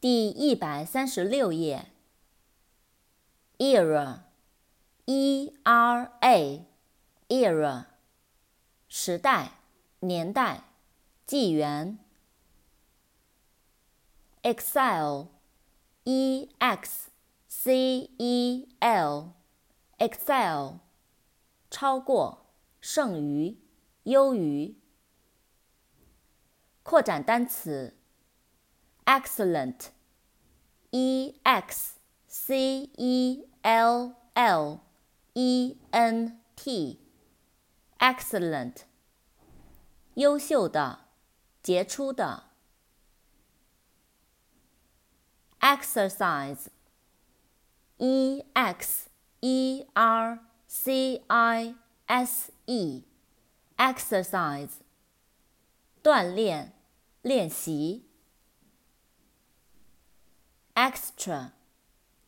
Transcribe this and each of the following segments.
第一百三十六页。era，e-r-a，era，时代、年代、纪元。excel，e-x-c-e-l，excel，超过、剩余、优于。扩展单词。excellent, e x c e l l e n t, excellent，优秀的，杰出的。exercise, e x e r c i s e, exercise，锻炼，练习。 Extra,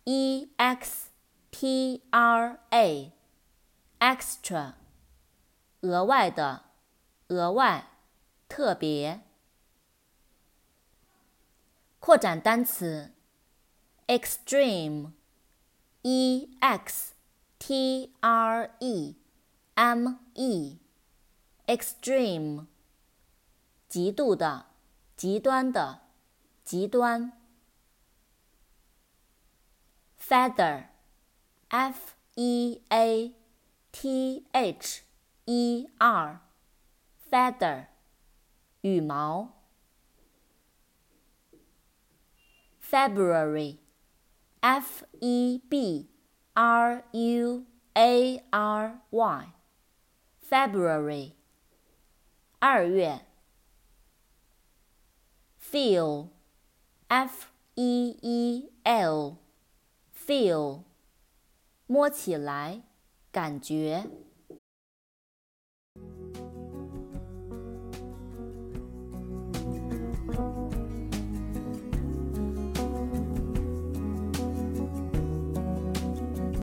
e x t r a, extra，额外的，额外，特别。扩展单词，extreme, e x t r e m e, extreme，极度的，极端的，极端。feather, f e a t h e r, feather, 羽毛。February, f e b r u a r y, February, 二月。Feel, f e e l. feel，摸起来，感觉。